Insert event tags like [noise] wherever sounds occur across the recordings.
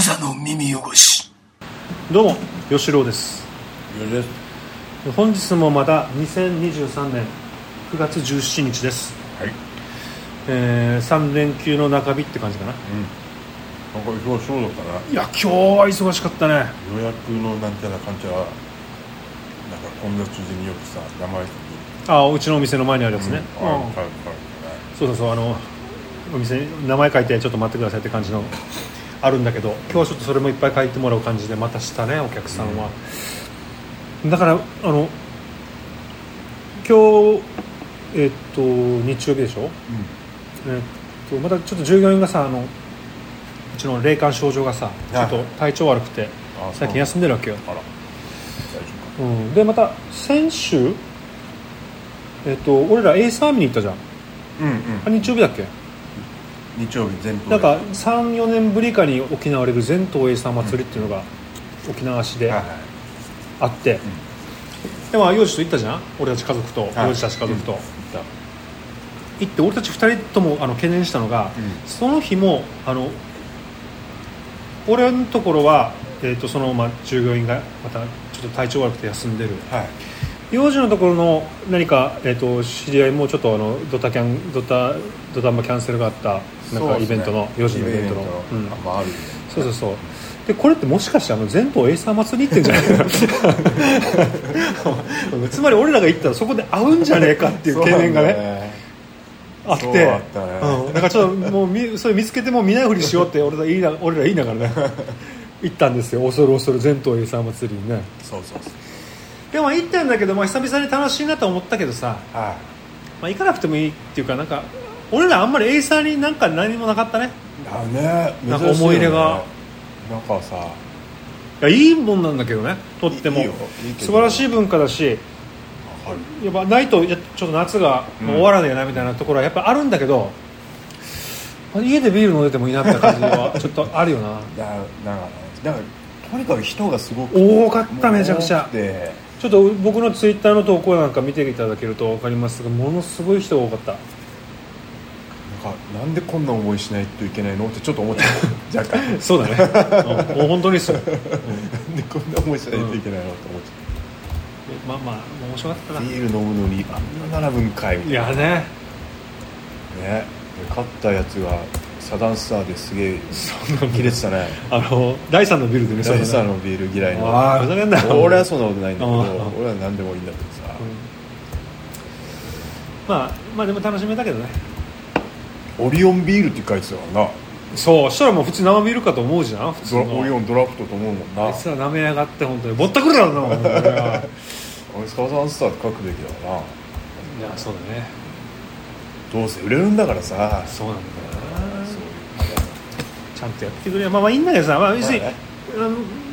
座の耳汚し。どうも吉郎です。よろし本日もまた2023年9月17日です、はい。えー、3連休の中日って感じかな。なんか忙しそうだったないや今日は忙しかったね。予約のなんちゃらかんちゃらなんか混雑時によくさ名前あうちのお店の前にあるやつね、うん、あうん。はいはいそうそうそうあのお店に名前書いてちょっと待ってくださいって感じのあるんだけど今日はちょっとそれもいっぱい書いてもらう感じでまたしたねお客さんは、だからあの今日えっと日曜日でしょ、えっとまたちょっと従業員がさあのうちの霊感症状がさちょっと体調悪くてあ最近休んでるわけよ、あら。大丈夫うん、でまた先週えっと俺らエイサー見に行ったじゃん。かうんうん。あ日曜日だっけ？日曜日全島なんか34年ぶりかに行われる全島エイサー祭りっていうのが沖縄市であって、でまあ幼児と行ったじゃん？俺たち家族と、はい。幼児たち家族と、行って俺たち2人ともあの懸念したのが、うん。その日もあの俺のところは、えー、とそのまま従業員がまたちょっと体調悪くて休んでる。はい幼児のところの何か、えー、と知り合いもちょっとあのドタキャンドタドタンバキャンセルがあったなんかイベントの、幼児のイベントの、うん。あまああるそうそうそう。でこれってもしかしてあの全島エイサー祭り行ってんじゃないの？[laughs] つまり俺らが行ったらそこで会うんじゃねえかっていう懸念がねあって。ね。うん、だからちょっともうみそれ見つけても見ないふりしようって [laughs] 俺ら言いな俺ら言いながらね行ったんですよ。恐る恐る全島エイサー祭りにね。そうそうそうでも行ったんだけど、まあ、久々に楽しいなと思ったけどさ、はまあ、行かなくてもいいっていうかなんか俺らあんまりエイサーになんか何もなかったね。いだねなんか思い入れが。なんかさ。いやいいもんなんだけどねとっても。いいよいいけど。素晴らしい文化だしわかる。やっぱないとやちょっと夏がもう終わらねえなみたいなところはやっぱあるんだけど、家でビール飲んでてもいいなって感じは [laughs] ちょっとあるよな。だなんかなんかとにかく人がすごく多かっためちゃくちゃ。多くてちょっと僕のツイッターの投稿なんか見ていただけると分かりますがものすごい人が多かった。なんかなんでこんな思いしないといけないのってちょっと思っちゃう若干。[laughs] そうだね、うん。もう本当にそう、うんなんでこんな思いしないといけないのって思っちまあまあ面白かったな。ゃうビール飲むのにあんな並ぶんかい。みたいないやね。ね。で勝ったやつがサダンスターですげえ切れてたね。[laughs] あの第3のビルでねサダンスターののビール嫌いの。[laughs] 俺はそんなことないんだけどうん俺は何でもいいんだけどさ。まあまあでも楽しめたけどね。オリオンビールって書いてたからな。そうしたらもう普通生ビールかと思うじゃん普通オリオンドラフトと思うもんな。あいつら舐めやがって本当に。ぼったくるだろうな俺 [laughs] サダンスターって書くべきだな。そうだね。どうせ売れるんだからさ。そうなんだよちゃんとやってくれ。まあまあいいんだけどさ、まあ、要するに、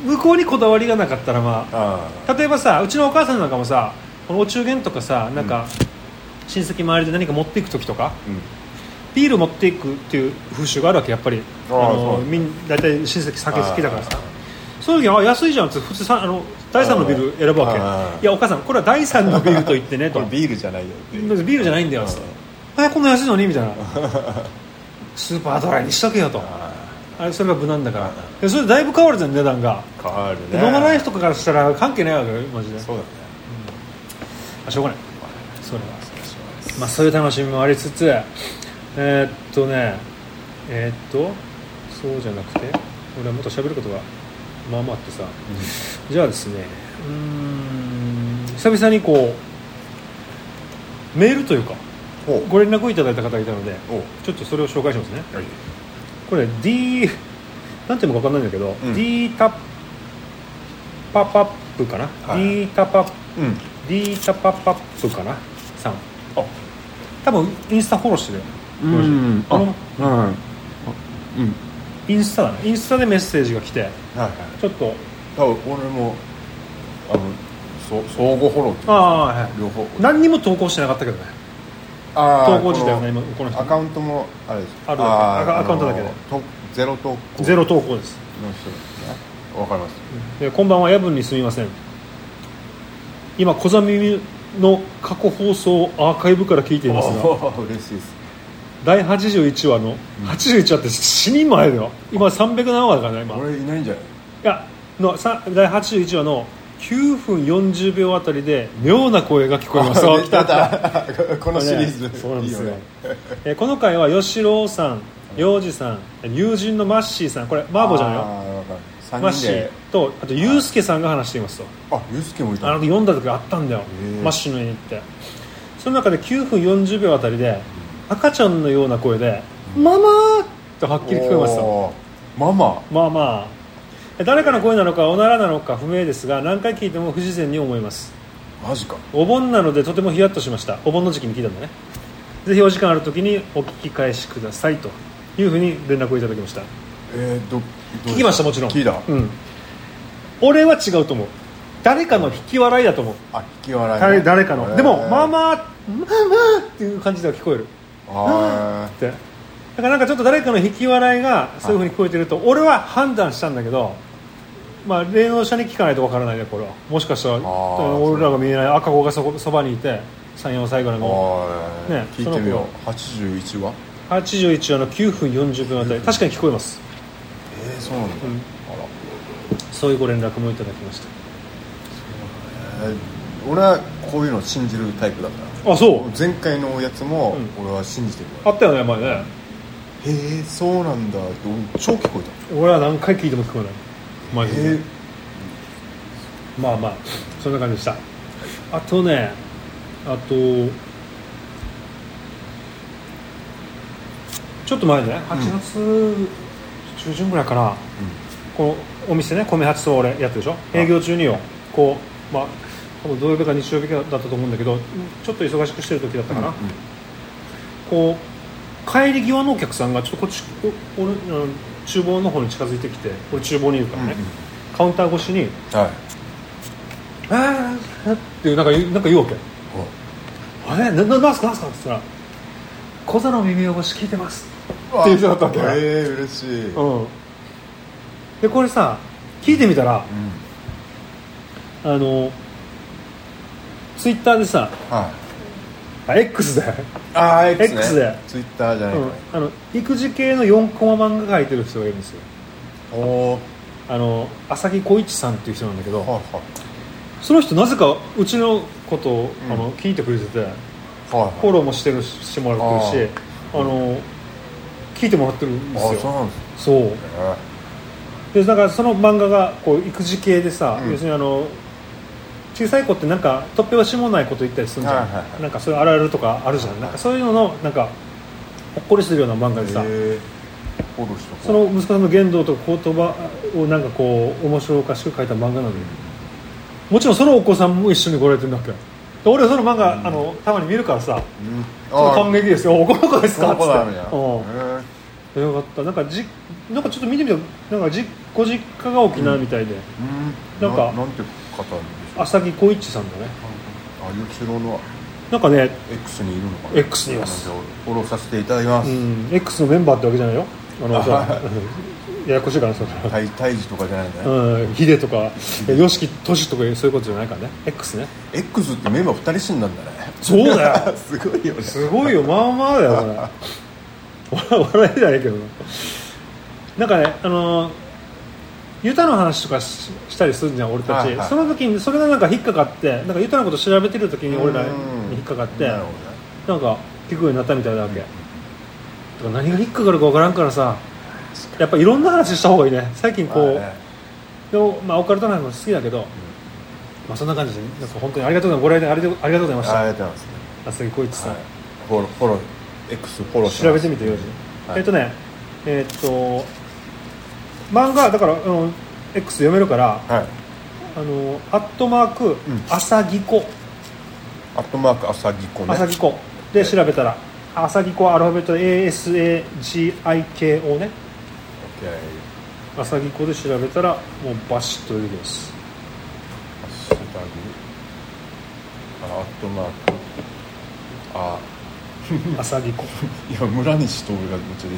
向こうにこだわりがなかったらまああ例えばさうちのお母さんなんかもさこのお中元とかさなんか、親戚周りで何か持っていく時とかあうん。ビール持っていくっていう風習があるわけやっぱり。あみん大体親戚酒好きだからさ。そういう時はあ安いじゃん。って普通さあの第3のビール選ぶわけ。いやお母さんこれは第3のビールと言ってねと。[laughs] ビールじゃないよビールじゃないんだよつって。えこんな安いのに？みたいな。[laughs] スーパードライにしとけよとああれそれが無難だから。でそれでだいぶ変わるじゃん値段が。あ変わるでね。飲まない人からしたら関係ないわけよマジで。そうだね。あしょうがない。それはまあそういう楽しみもありつつえーっとねえーっとそうじゃなくて俺はもっと喋ることがまあまああってさ。じゃあですねうーん久々にこうメールというかご連絡をいただいた方がいたのでちょっとそれを紹介しますね。はいこれ D なんていうのか分かんないんだけど、うん。D タパパップかな、はい。D タパうん。D タパパップかな？さん。あ。多分インスタフォローしてるよ。うん。このうんうん。インスタだね。インスタでメッセージが来てはいはい。ちょっと。多分俺もあのそ相互フォローっていうああはい。両方。何にも投稿してなかったけどね投稿自体はねこ今この人のアカウントもあれです。あるーアカウントだけで。ゼロ投稿。ゼロ投稿です。の人ですね。わかります。でこんばんは夜分にすみません。今小ザ耳の過去放送アーカイブから聞いていますが嬉しいです。第81話の、81話って死に前だよ。今300何話だからね今。い俺いないんじゃない？やのさ第81話の9分40秒あたりで妙な声が聞こえます。[laughs] このシリーズ、ねそうなんですよ。ねえーこの回は吉郎さん洋二さん友人のマッシーさん。これマーボーじゃないよ。マッシーとあとユうスケさんが話していますと。あユースケもいたあの時読んだ時あったんだよ。マッシーの家に行って。その中で9分40秒あたりで赤ちゃんのような声で「ママ!」とはっきり聞こえますと。おー。ママ。まあまあ誰かの声なのかおならなのか不明ですが何回聞いても不自然に思います。マジか。お盆なのでとてもヒヤッとしました。お盆の時期に聞いたんだね。ぜひお時間ある時にお聞き返しくださいというふうに連絡をいただきました。えー、ど聞きましたもちろん。聞いた、うん。俺は違うと思う。誰かの引き笑いだと思う。あ引き笑いね、誰誰かの。でも「マあマママ」っていう感じでは聞こえる。あって。だからなんかちょっと誰かの引き笑いがそういうふうに聞こえてると俺は判断したんだけどまあ霊能者に聞かないとわからないねこれは。もしかしたらー俺らが見えない赤子がそこそばにいて34歳ぐらいの。あね聞いてみよう。81話？81話の9分40分あたり。確かに聞こえます。えー、そうなんだ、うん。あら。そういうご連絡もいただきましえー俺はこういうの信じるタイプだから。たあそう。前回のやつもう俺は信じてるあったよね前ね。へえそうなんだ。って俺超聞こえ俺は何回聞いても聞こえないマジで。えまあまあそんな感じでした。あとねあとちょっと前ね8月中旬ぐらいかな、このお店ね米八と俺やってるでしょ？営業中によこうまあ多分土曜日か日曜日かだったと思うんだけどちょっと忙しくしてる時だったかな、こう帰り際のお客さんがちょっとこっちお俺うん厨房の方に近づいてきて俺厨房にいるからね、うんうん。カウンター越しにはい「あーっていうなんか言うなんか言うわけ「あれ？なななんすか？なんすか?」って言ったら「小座の耳汚し聞いてます」っていう人だったわけ。ええー、嬉しい、うん。うんでこれさ聞いてみたらあのツイッターでさはいあ X で、ああ X ね。X でツイッターじゃないか、うん、あの育児系の4コマ漫画描いてる人がいるんですよ。おおあの浅木浩一さんっていう人なんだけど、ははその人なぜかうちのことを、うん。あの聞いてくれててはいフォローもしてるししてもらってるしあの聞いてもらってるんですよ。あそうなんです。そう。ねでだからその漫画がこう育児系でさ、うん。要するにあの小さい子ってなんか突拍子もないこと言ったりするじゃん、はいはいはい。なんかそういうあるあるとかあるじゃん、はいなんかそういうののなんかほっこりするような漫画でさ、その息子さんの言動とか言葉をなんかこう面白おかしく書いた漫画なのでもちろんそのお子さんも一緒に来られてるんだっけ。で俺はその漫画、あのたまに見るからさ。うん。感激ですよ。おこの子ですか？っつって。よかった。なんかじなんかちょっと見てみたなんかじご実家が沖縄みたいで、えうん。なんかなんて方浅木浩一さんだねあ吉郎のなんかね X にいるのかな X にいますフォローさせていただきます、うん X のメンバーってわけじゃないよあのさややこしいからそれ胎胎児とかじゃないんだね、うんヒデとかよしきとしとかそういうことじゃないからね X ね X ってメンバー2人死んだんだねそうだよすごいよねすごいよまあまあだよそれ笑えないけどななんかねあのユタの話とかししたりするじゃん俺たち、はいはい。その時にそれがなんか引っかかってなんかユタのこと調べてる時に俺らに引っかかってなんか聞くようになったみたいなわけ。だから何が引っかかるかわからんからさやっぱいろんな話した方がいいね。最近こう、まあね。でも、まあ、オカルトの話も好きだけど、まあ、そんな感じでなんか本当にありがとうございます。ご来店ありがとうありがとうございました。ありがとうございます。浅木浩一さ。ん、はい。フォローフォロー X フォローし調べてみてよ。はい。えっ、とねえっ、と漫画だからあの X 読めるからはい。あのアットマーク、ん。朝ぎこアットマーク朝ぎこね。朝ぎこで調べたら朝ぎこはアルファベットで ASAGIKO ね。OK 朝ぎこで調べたらもうバシッと出てきます。ハッシュタグあアットマーク。あ。朝ぎこ [laughs] いや村西と俺がめっちゃい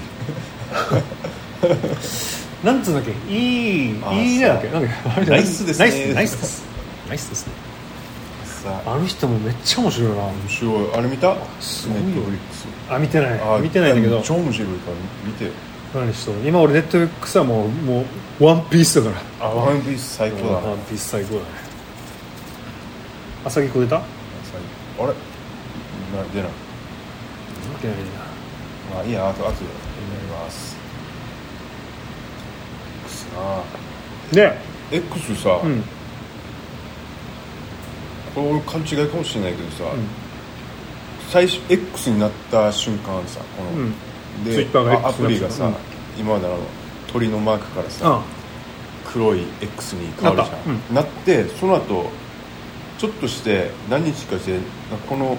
いなんつうんだっけ？いいあいいねだっけ？なんだっけナイスですね。ナイスナイスですナイスですね。さあ。の人もめっちゃ面白いな。面白い。あれ見た？すごいよ。ネットフリックスあ見てない。あ見てないんだけど。超面白いから見て。よ何しとる今俺ネットフリックスはもうもうワンピースだから。あワンピース最高だ。なワンピース最高だね。朝木こ出た？あれ？な出ない。出ないまあいいやあとあとで。やりますで X さ、うん。これ俺勘違いかもしれないけどさ、うん。最初 X になった瞬間さこの、うん。で Twitter が X あアプリがさ、うん。今までの鳥のマークからさ、あ黒い X に変わるじゃん。なった。なってその後ちょっとして何日かしてこの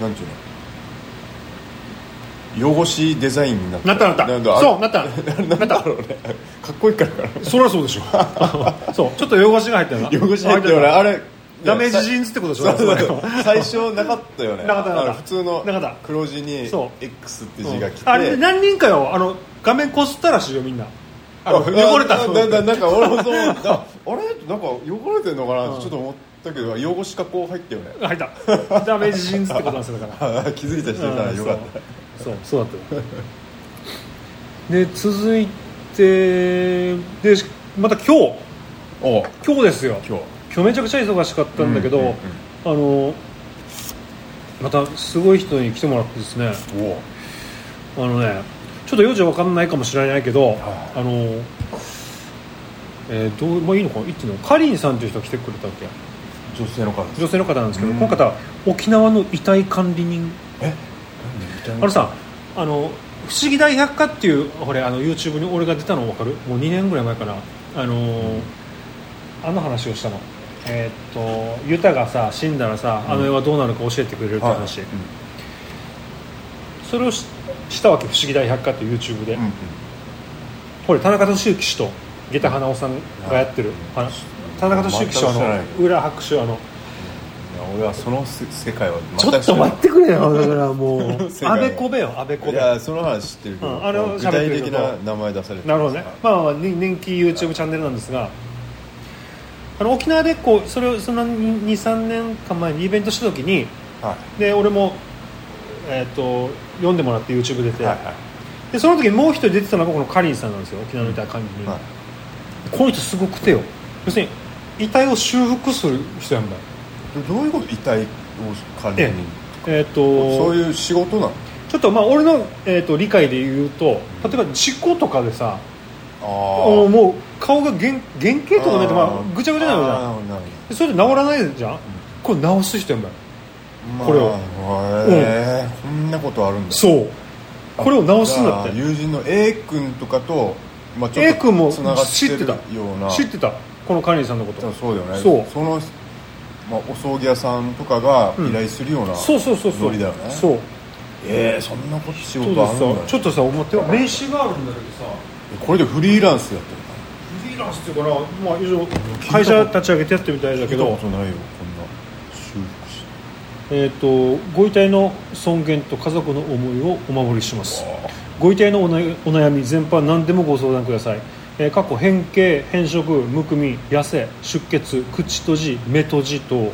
なんていうの汚しデザインになった。なったなった。そう [laughs] なった。なんだろうね。かっこいいからかな。そりゃそうでしょ [laughs] そう。ちょっと汚しが入ってるな。汚し入ってるよねあれダメージジーンズってことでしょ？最初なかったよね。なかったなかった。普通の黒字に X って字が来て、あれ何人かよあの画面こすったらしいよみんな。汚れた。なななんか俺もそう。思ったあれ？なんか汚れてんのかな？ちょっと思ったけど汚し加工入ったよね。入った。ダメージジーンズってことなんですよだから。あ [laughs] 気づいた人いたらよかったそうそうだった。よで続いてでまた今日お今日ですよ。今日今日めちゃくちゃ忙しかったんだけど、うんうんうんあのまたすごい人に来てもらってですね。おあのねちょっと用事わかんないかもしれないけど、はいあのえーどうまあいいのかな？言の？かりんさんという人が来てくれたわけ？女性の方女性の方なんですけど、うん。この方沖縄の遺体管理人。え？あのさあの不思議大百科っていうこれあの YouTube に俺が出たの分かる？もう2年ぐらい前かなあのーあの話をしたの。えーっとユタがさ死んだらさあの世はどうなるか教えてくれるってはい話、それをししたわけ不思議大百科っていう YouTube で、うんうん。これ田中俊之氏と下駄花尾さんがやってる、はいあの田中俊之氏はあの裏拍手あの俺はそのせ世界はちょっと待ってくれよ。だからもう。あべこべよあべこべいやその話知ってるけど、うんあれを具体的な名前出されてなるほどね、まあ、まあ人人気 YouTube チャンネルなんですがあの沖縄でこうそれをその23年間前にイベントした時にはで俺も、えー、と読んでもらって YouTube 出て、いはい。でその時にもう一人出てたのがこのカリンさんなんですよ。沖縄の遺体管理人、はい。この人すごくてよ。要するに遺体を修復する人やんだよどういうこと遺体を管理人えっ、とそういう仕事なの？ちょっとまあ俺の、えー、と理解で言うと例えば事故とかでさあもうもう顔が原原型とかないとまあぐちゃぐちゃになるじゃん。それで治らないじゃん、これ治す人やんだよほどこれを。まあへえこんなことあるんだ。そう。これを治すんだって。じゃあ友人の A 君とかと、まあ、ちょ A っと君もつながってる知ってた。ような。知ってた。このカリンさんのこと。そうそうだよね。そう。その、まあ、お葬儀屋さんとかがうん。依頼するような、そうそうそうそう。ノリだよね。そう。えー、そんなこと仕そう事あるんだ。ちょっとさ思って名刺があるんだけどさ。これでフリーランスやってるフリーランスっていうかな、まあ、以上会社立ち上げてやってみたいだけ聞いたどことないよこんな。修復しえー、とご遺体の尊厳と家族の思いをお守りします。ご遺体のおなお悩み全般何でもご相談ください、えー、過去変形変色むくみ痩せ出血口閉じ目閉じと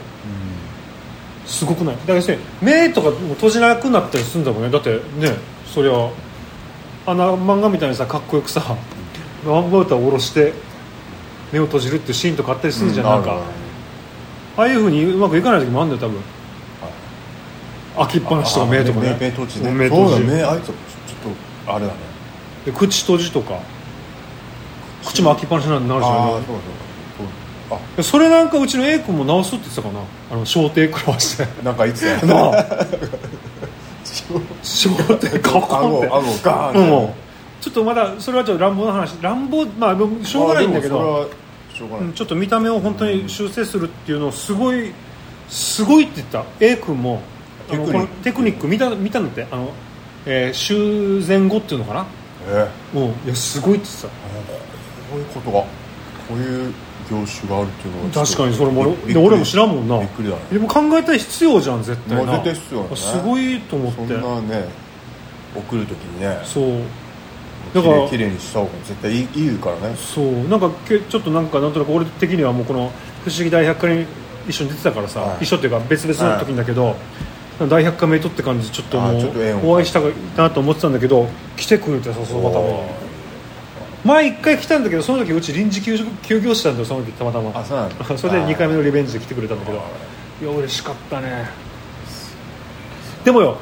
すごくない？だから要するに目とかも閉じなくなったりするんだもんね。だってねそりゃあの漫画みたいにさかっこよくさワンバウターを下ろして目を閉じるっていうシーンとかあったりするじゃん、なんかああいうふうにうまくいかない時もあるんだよ多分。開きっぱなしとか目とかね。目目閉じね。目閉じ。そうだ目あいつちょっとあれだね。で口閉じとか口も開きっぱなしになるじゃんああそうそう。そう。あでそれなんかうちの A 君も直すって言ってたかな。あの小艇食らわして。なんかいつやなあ。[laughs] 小艇カコンって顎顎ガーンうん。ちょっとまだそれはちょっと乱暴な話。乱暴まあしょうがないんだけど。ちょっと見た目を本当に修正するっていうのをすごいすごいって言った。A 君もテクニック。このテクニック見た見たんだってあの、えー修繕後っていうのかな。えー。うん。いやすごいって言ってこういうことがこういう業種があるっていうのはた確かにそれもびで俺も知らんもんな。びっくりだね。でも考えたら必要じゃん絶対な、まあ絶対必要だね。すごいと思そんってなね送るときにね。そう。きだかられいきれいにした方が絶対いいいいからね。そう。なんかけちょっとなんかなんとなく俺的にはもうこの「不思議大百科」に一緒に出てたからさ、はい。一緒っていうか別々の時だけど、大百科メイトって感じでちょっともうお会いしたかなと思ってたんだけど来てくれてさそのたまおー前一回来たんだけどその時うち臨時休休業してたんだよその時たまたま。あそうなんだ。[laughs] それで2回目のリベンジで来てくれたんだけど。いや嬉しかったね。でもよ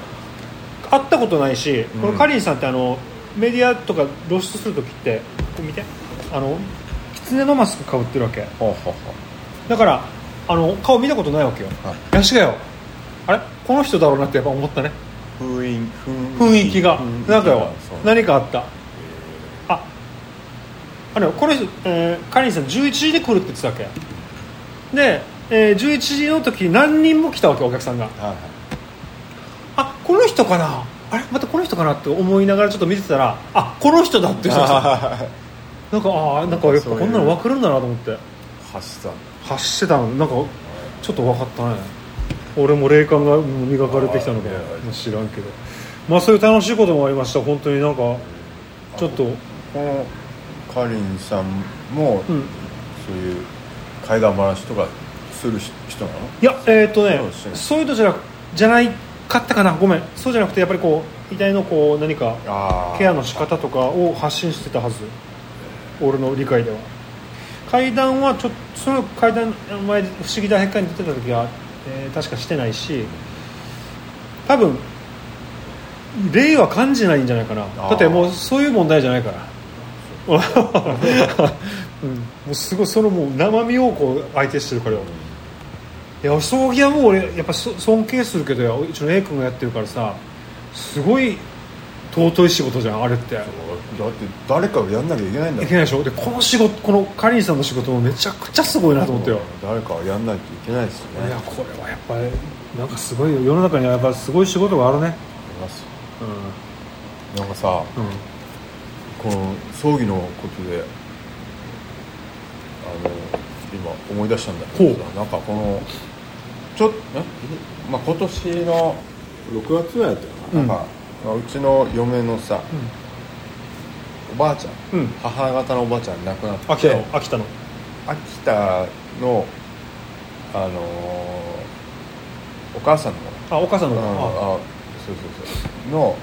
会ったことないし、このカリンさんってあのメディアとか露出する時ってこれ見て。あの狐のマスクかぶってるわけ。ほうほうほだからあの顔見たことないわけよ、はい。やしがよ。あれ？この人だろうなってやっぱ思ったね。う雰囲雰囲気が。なんかよ何かあった。ああのこの人、えー、カリンさん11時で来るって言ってたわけ。で、えー、11時の時何人も来たわけお客さんが。はいはい。あこの人かな？あれ？またこの人かなって思いながらちょっと見てたらあこの人だって人。が [laughs] なんかああなんかやっぱこんなの分かるんだなと思って。走った走ってたの。なんかちょっと分かったね。俺も霊感がうん磨かれてきたのか。知らんけど。まあそういう楽しいこともありました。本当になんかちょっとこのカリンさんも、うん。そういう怪談話とかする人なの？いやえっ、とねそういうのじゃなじゃないかったかな。ごめん。そうじゃなくてやっぱりこう遺体のこう何かケアの仕方とかを発信してたはず。俺の理解では。階段はちょっとその階段前不思議大百科に出てた時は、えー確かしてないし多分霊は感じないんじゃないかな。だってもうそういう問題じゃないからうん、もうすごいそのもう生身をこう相手してるからよいや葬儀はもう俺やっぱそ尊敬するけどようちの A 君がやってるからさすごい尊い仕事じゃんあれって。だって誰かがやんなきゃいけないんだいけないでしょ？でこの仕事このカリンさんの仕事もめちゃくちゃすごいなと思ってよ。誰かがやんないといけないですよね。いやこれはやっぱりなんかすごいよ世の中にはやっぱすごい仕事があるね。ありますうなんかさん、うん、この葬儀のことであの今思い出したんだけどさなんかこのちょっまあ、今年の6月ぐらいだったよな,、うんなん。かまあうちの嫁のさ、おばあちゃん、うん。母方のおばあちゃん亡くなって秋田の？秋田の？秋田のあのーお母さんのあお母さんのうんああそうそうそう。の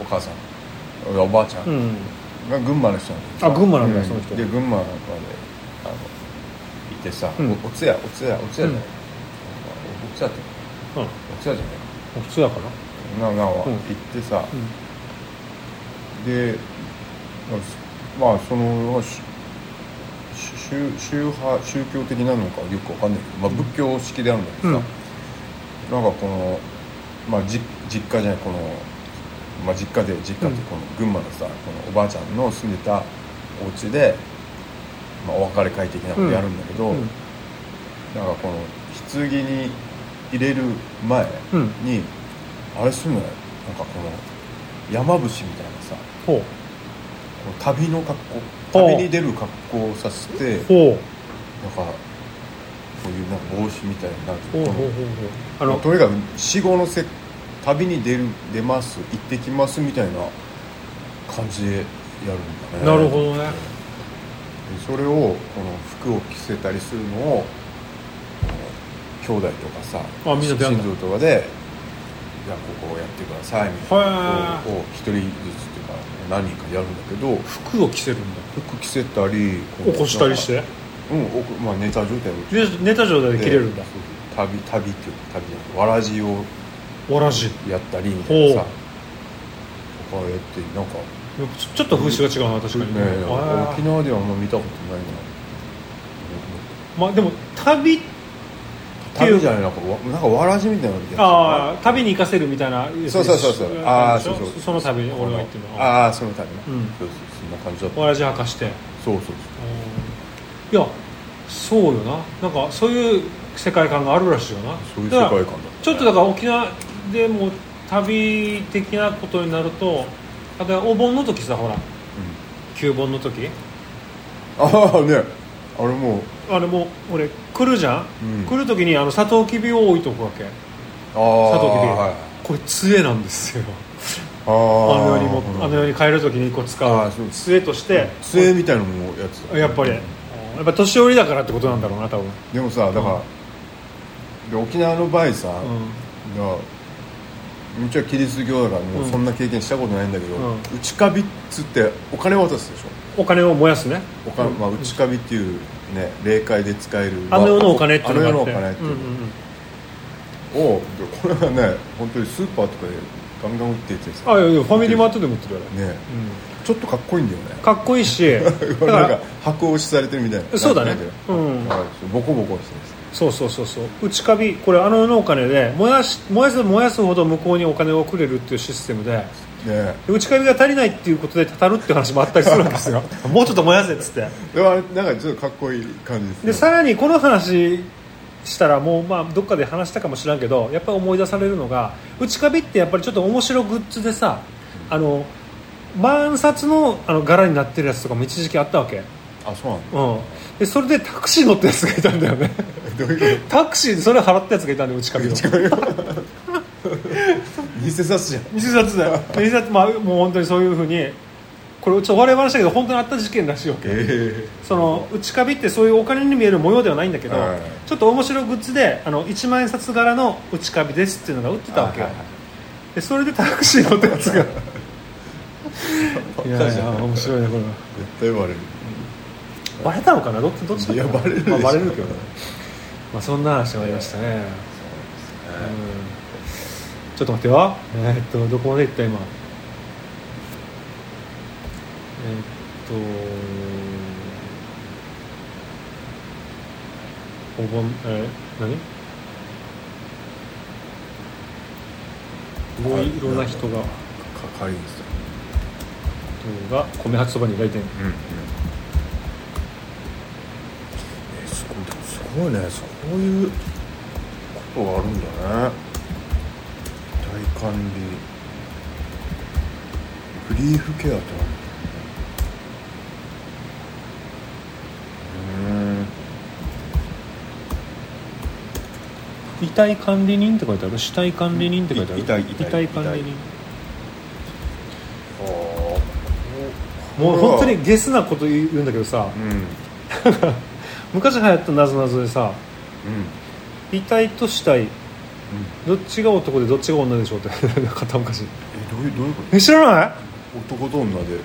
お母さんおばあちゃん。うん。が群馬の人なんだあ群馬なんだうその人。で群馬まであの行ってさ、うん。おおつやおつやおつやじゃない、うん。おつやって。うん。おつやじゃない。普通だからなな、うん。行ってさ、うん。でまあそのし宗宗派宗教的なのかよくわかんない。けど、まあ、仏教式であるんだけどさ、なんかこの、まあ、じ実家じゃないこの、まあ、実家で実家ってこの群馬のさこのおばあちゃんの住んでたお家で、まあ、お別れ会的なことやるんだけど、うんなんかこの棺に入れる前うんに、あれするのよ。なんかこの山伏みたいなさこう旅の格好旅に出る格好をさせてなんかこういうなんか帽子みたいななんかこのほうほうほうほう。あのまあとにかく死後のせ旅に出る出ます行ってきますみたいな感じでやるんだね。なるほどね。でそれをこの服を着せたりするのを兄弟とかさ親族とかでじゃあここをやってくださいみたいなへことを一人ずつっていうか何人かやるんだけど服を着せるんだ。服着せたり起こしたりして？うんまあ寝た状態で寝た状態で着れるんだ。旅旅っていうか旅じゃなくてわらじをやったりみたいなさ。ほこうやってなんか。ちょっと風習が違うな確かに。ね沖縄ではあんま見たことないまあでも旅ってないう。旅じゃないなんかわなんかわらじみたいなのああ旅に行かせるみたいなそうそうそうそう。ああそうそう。その旅に俺が行ってるの。ああその旅ね。うん。そうそうそんな感じだった。わらじ履かしてそうそう。いやそうよな。なんかそういう世界観があるらしいよな。そういう世界観だだからちょっとだから沖縄でも旅的なことになると例えばお盆の時さほら旧盆の時。ああね。あれもう。あれもう俺来るじゃん、うん。来る時にあのサトウキビを置いとくわけ。ああサトウキビ、はいこれ杖なんですよ。ああ。の世にもうん。あの世に帰る時にこう使う。杖として。杖みたいなのもやつだ。やっぱり、やっぱ年寄りだからってことなんだろうな多分。でもさだから、で沖縄の場合さ、うんうちはキリスト教だからもうそんな経験したことないんだけど、うん。内カビっつってお金渡すでしょ？お金を燃やすね。お金、まあ、内カビっていうね霊界で使えるあの世のお金ってあの世いうのがあって。のお金っていううんうんうん。をでこれはね本当にスーパーとかでガンガン売っててさあいやいやファミリーマートでも売ってるよ。ね、ねちょっとかっこいいんだよね。かっこいいし。[laughs] だかなんら押しされてるみたいな。そうだね。うのうん。ボコボコしてますそうそうそうそう。内カビこれあの世のお金で燃やし燃やす燃やすほど向こうにお金をくれるっていうシステムでねで内カビが足りないっていうことでたたるっていう話もあったりするんですよ。[laughs] もうちょっと燃やせっつって。でもあれなんかちょっとかっこいい感じですね。でさらにこの話したらもうまあどっかで話したかもしれんけどやっぱり思い出されるのが内カビってやっぱりちょっと面白グッズでさあの万札のあの柄になってるやつとかも一時期あったわけ、あそうなんだ。うん、でそれでタクシー乗ったやつがいたんだよねどういうタクシーでそれ払ったやつがいたんで内カビの。[laughs] 偽札じゃん。偽札だよ。[laughs] 偽札まあもう本当にそういうふうにこれちょっと我々したけど本当にあった事件らしいわけ。えその内カビってそういうお金に見える模様ではないんだけど、はいちょっと面白いグッズであの1万円札柄の内カビですっていうのが売ってたわけよ、はいはいでそれでタクシー乗ったやつが。[laughs] いえやいや面白いねこれは。絶対バレる。バレたのかな？どっちどっちだっいやバレるまあ、バレるけど。ね、まあ、そんな話がありましたね、うん。ちょっと待ってよ。えーっとどこまで行った今？えーっとお盆えー、何？すごいいろんな人が。か仮にですよ。人が米八そばに来店うんうんごいねそういうことがあるんだね。大管理グリーフケアって何う遺体管理人って書いてある。死体管理人。って書いてあるい。遺体遺体遺体管理人もう本当にゲスなこと言うんだけどさ。うんうん [laughs] 昔流行ったなぞなぞでさ遺体と死体どっちが男でどっちが女でしょうって。[laughs] 片昔。えどういうどういうこと？え知らない？男と女で。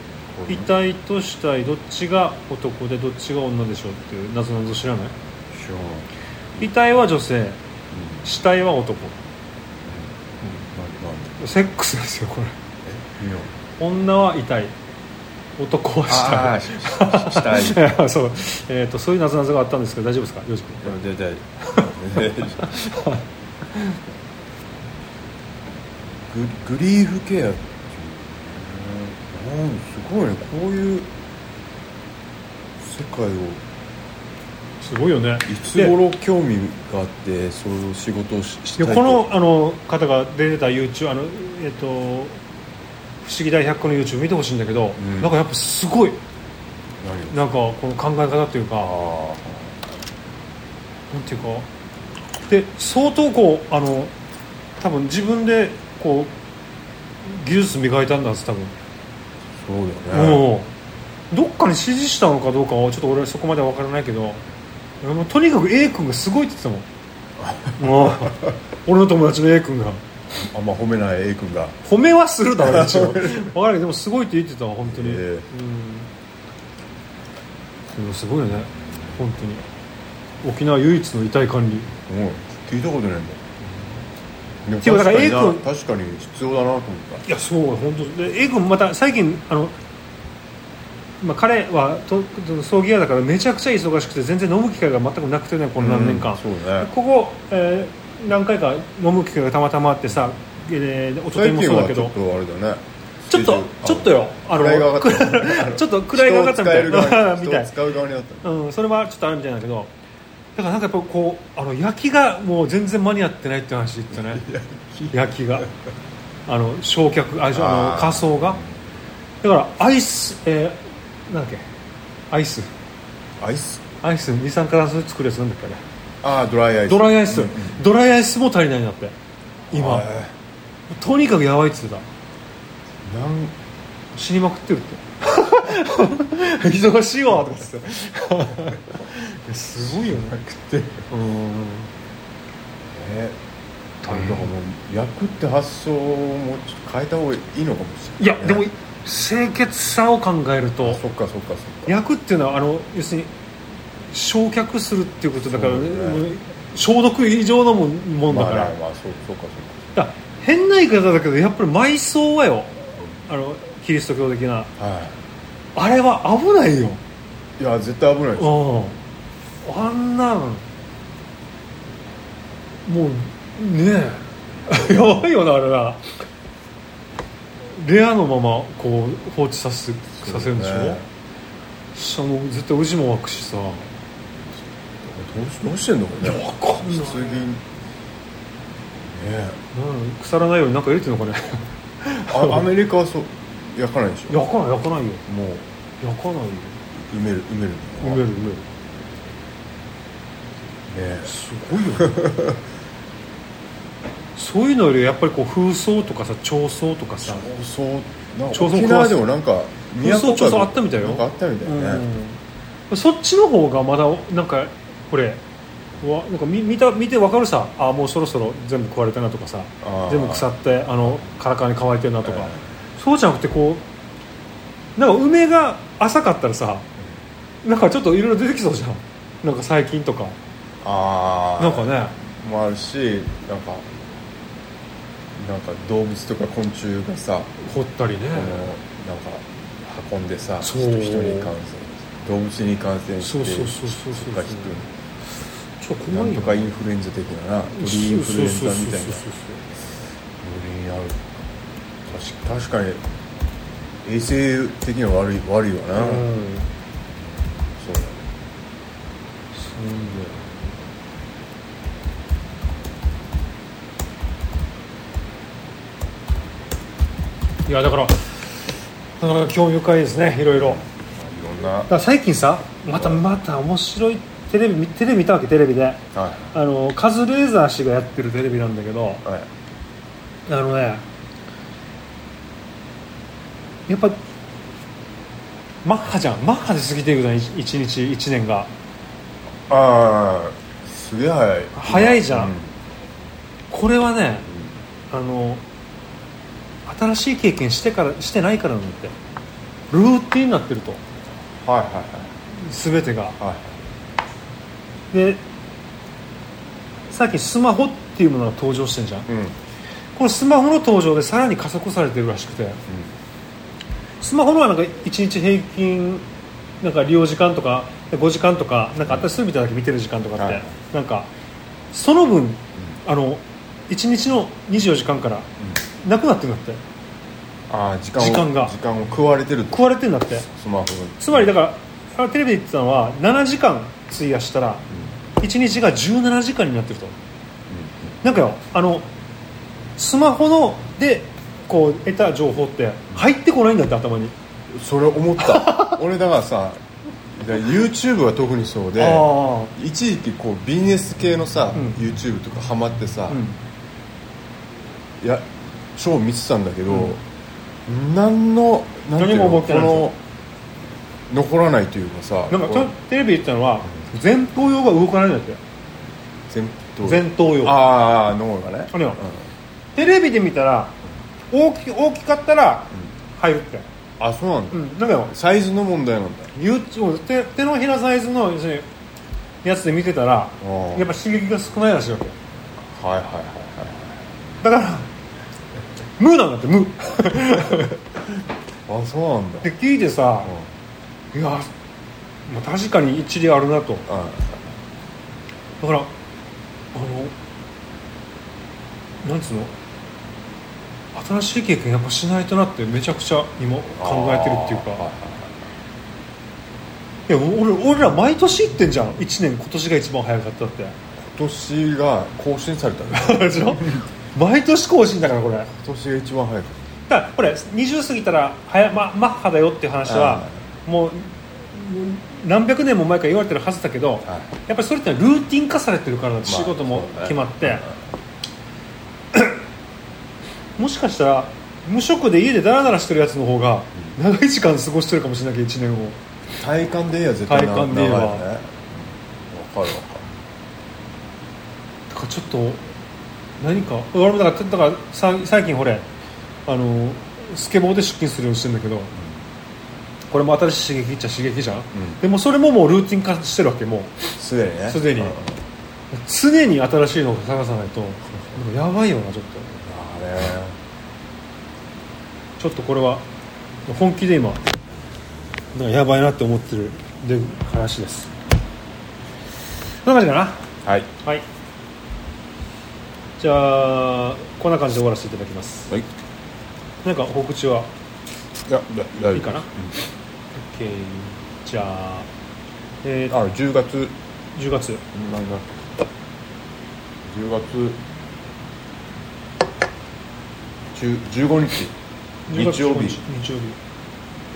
遺体と死体どっちが男でどっちが女でしょうっていうなぞなぞ知らない？知らない遺体は女性。死体は男。なんなんで？セックスですよこれ。え？女は遺体男はしした [laughs] そう,、えー、とそういうなぞなぞがあったんですけど大丈夫ですか？よろしく。出たいググリーフケアっていううんすごいねこういう世界をすごいよね。いつ頃興味があってそういう仕事をししでたいこのあの方が出てた YouTube あの、えっと不思議大百科の YouTube 見てほしいんだけど、ん。なんかやっぱすごい。何？なんかこの考え方っていうかあなんていうか。で相当こうあの多分自分でこう技術磨いたんだんです多分、あそうだよね。もうどっかに指示したのかどうかはちょっと俺はそこまでは分からないけどとにかく A 君がすごいって言ってたもん。[laughs] もう俺の友達の A 君があんま褒めない A 君が。褒めはするだろう一応。[laughs] 分からないでもすごいって言ってたわ本当に、ええ。うん。でもすごいよね。本当に。沖縄唯一の遺体管理。うん。聞いたことないもん。でもだから確 A 君確かに必要だなと思った。いやそう本当。で A 君また最近あの、まあ、彼はと葬儀屋だからめちゃくちゃ忙しくて全然飲む機会が全くなくてねこの何年間、うんそうね。ここ、えー何回か飲む機会がたまたまあってさ、えー、おととい最もそうだけど。ちょっとあれだね。ちょっとちょっとよ。あの [laughs] ちょっと位が上がったみたい人を使える側 [laughs] みたい。う側になった。うん、それはちょっとあるみたいなんだけど。だからなんかやっぱこうあの焼きがもう全然間に合ってないって話言ってね。焼き。が。あの焼却ああの仮装が。だからアイス、えー、なんだっけ？アイス。アイス？アイス？二酸化炭素で作るやつなんだっけあれああドライアイス。ドライアイス、うんうんドライアイスも足りないんだって。今。はいとにかくやばいっつってた。なん。死にまくってるって。[laughs] 忙しいわとか言って [laughs] すごいよね。でうん。え。だから。もう役って発想をもうちょっと変えた方がいいのかもしれないいやでも清潔さを考えると。そっかそっかそっか。焼くっていうのはあの要するに焼却するっていうことだから、ね。消毒以上のもんもんだから,、まあまあそうそうかそうだから変な言い方だけどやっぱり埋葬はよ。あのキリスト教的な。かはあれは危ないよ。いいや絶対危ないです。うん。あんなんもうねえ。[laughs] やばいよなあれな。レアのままこう放置させさせるんでしょ、そうね。しかも絶対牛も湧くしさどうしてんのかね。いやわかんない棺ね腐らないようになんか入れてるのかね。あアメリカはそう焼かないでしょ。焼かない焼かないよ。もう。焼かないよ。埋める埋める埋める埋める。ねえ。すごいよね。[laughs] そういうのよりやっぱりこう風葬とかさ彫葬とかさ。そうなんか調査沖縄でもなんかそうそうか調査あったみたいよ。あったみたいね、うん。そっちの方がまだなんかこれ。わなんか見見た見て分かるさあもうそろそろ全部食われたなとかさ。あー。全部腐ってあのカラカラに乾いてるなとか、えそうじゃなくてこうなんか梅が浅かったらさなんかちょっといろいろ出てきそうじゃん。なんか細菌とか。ああなんかね。もあるしなんかなんか動物とか昆虫がさ掘ったりね。このなんか運んでさそう。人人に感染動物に感染してそうそうそうそうそうな怖いよんとかインフルエンザ的なな鳥インフルエンザみたいな。にある確か確かに衛生的には悪い悪いわな、うん。そうだねいやだからなかなか興味深いですねいろいろ。いろんな。最近さまたまた面白いテレビ見テレビ見たわけテレビで。はあのカズレーザー氏がやってるテレビなんだけどいはい。あのねやっぱマッハじゃん。マッハで過ぎていくじゃん一一日1年が。ああすげえ早い。早いじゃん。うこれはねあの新しい経験してからしてないからなんだって。ルーティンになってると。はいはい。全てが。はいはいでさっきスマホっていうものが登場してんじゃん。うん。うんこのスマホの登場でさらに加速されてるらしくて。スマホのはなんか1日平均なんか利用時間とか5時間とかなんかあったりするみたいだけ見てる時間とかって、はい。なんかその分、あの1日の24時間からなくなってるんだって。ああ時間を時間が。時間を食われてると。食われてるんだって。スマホにつまりだからあテレビで言ってたのは7時間費やしたら1日が17時間になってると。なんかよあのスマホのでこう得た情報って入ってこないんだって頭に。それ思った。[laughs] 俺だからさ YouTube は特にそうであ一時期こうビジネス系のさ、うん。YouTube とかハマってさあ、、うん。いや超見てたんだけど、何のなんていうの何も思ってないこの残らないというかさなんかテレビで言ってたのは前頭葉が動かないんだって。前頭前頭葉。ああ脳がね。あれよ。テレビで見たら大き大きかったら入るって。あそうなんだ、うん。なんかよサイズの問題なんだ。YouTube 手手のひらサイズの要するにやつで見てたらうんやっぱ刺激が少ないらしいわけ。はいはいはいはいだから無なんだって無。[laughs] あそうなんだ。で聞いてさいや、まあ、確かに一理あるなと。あだからあのなんつうの？新しい経験やっぱしないとなってめちゃくちゃ今考えてるっていうか。はいや俺俺ら毎年行ってんじゃん。1年今年が一番早かったって。今年が更新されたね。[laughs] でしょ？毎年更新だからこれ。だか今年が一番早かっらこれ20過ぎたら早、ま、マッハだよっていう話はもう何百年も前から言われてるはずだけど、た、はい。やっぱりそれってルーティン化されてるからまあ仕事も決まって、[coughs] もしかしたら無職で家でダラダラしてるやつの方が長い時間過ごしてるかもしれないけど1年を体感で言えば絶対体感で言えば。長いよねわかるわかだからちょっと何か俺もだからだからさ最近ほれあのスケボーで出勤するようにしてるんだけど、これも新しい刺激っちゃ刺激じゃん、ん。でもそれももうルーティン化してるわけもう。るすでにね。すでに。うん常に新しいのを探さないとやばいよなちょっと。あれ。ちょっとこれは本気で今なんかやばいなって思ってるで話です。そんな感じかな？はい。はい。じゃあこんな感じで終わらせていただきます。はい。いなんか告知は？やだ大丈夫。いいかな？うん OK じゃあえー、あ10月。10月。何だ10月。10 15日。10月日曜日、日曜日。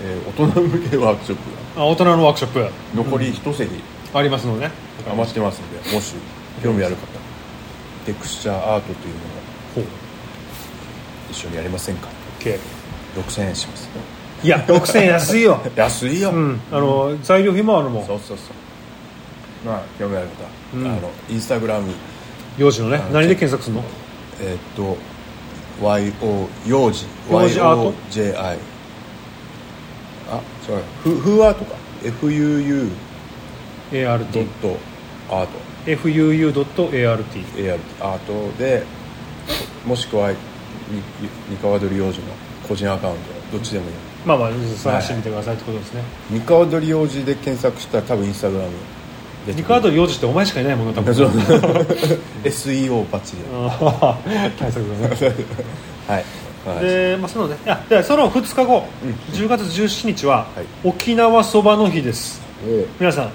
えー大人向けワークショップ。あ大人のワークショップ。が残り一席。ありますのでね。余ってますのでもし興味ある方。テクスチャーアートというのを一緒にやりませんか？OK 6000円しますいや。6000円安いよ。安いよ、うん。あの材料費もあるもん。そうそうそう。まあ興味ある方、うん。あのインスタグラム。幼児のね。あの何で検索するの？えーっと YO 幼児。幼児アート？YOJI あ違う。フフーアート。か FUU ドッ ART トアート FUU.ART AR アート。でもしくはに三河鳥幼児の個人アカウント。どっちでもいいまあまあ探してみてくださいってことですね。三河鳥幼児で検索したら多分インスタグラム出てくる。二カード幼児ってお前しかいないもんな多分。SEO [laughs] バッチリ対策だね。[laughs] はい。はい。で、まあ、そのね。いやでその2日後、10月17日は、はい。沖縄そばの日です。皆さん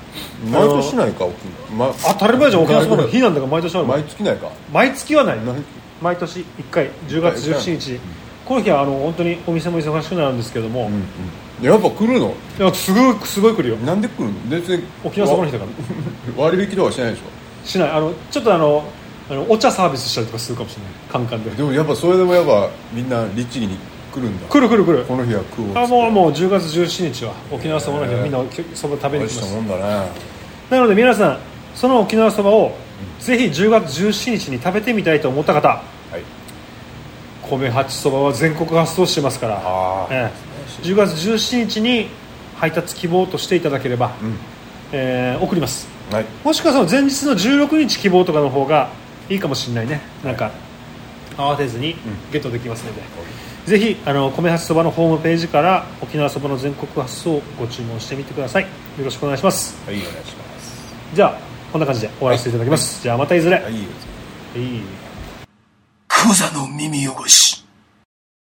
毎年ないか？沖縄、ま、当たり前じゃん沖縄そばの日なんだから毎年ある毎月ないか？毎月はない。毎毎年1回10月17日この日はあの本当にお店も忙しくなるんですけども、いうんうん。やっぱ来るの？やすごいすごい来るよ。なんで来るの？別に沖縄そばの日だから。わ [laughs] 割引とかしないでししない。あのちょっとあのあのお茶サービスしたりとかするかもしれない。カンカンで。ょでもやっぱそれでもやっぱみんな律儀に来るんだ。来る来る来る。この日は食うあもうもう10月17日は。沖縄そばの日はみんなそば食べに来ます。たもんだねなので皆さんその沖縄そばをぜひ10月17日に食べてみたいと思った方。はい米八そばは全国発送してますから。ええ。10月17日に配達希望としていただければ、うん。えー送ります。はい。もしくはその前日の16日希望とかの方がいいかもしれないね。なんか慌てずにゲットできますので、ぜひあの米八そばのホームページから沖縄そばの全国発送をご注文してみてください。よろしくお願いします。はいお願いします。じゃあこんな感じで終わらせていただきます、じゃあまたいずれ、はいいいよいいクザの耳汚し。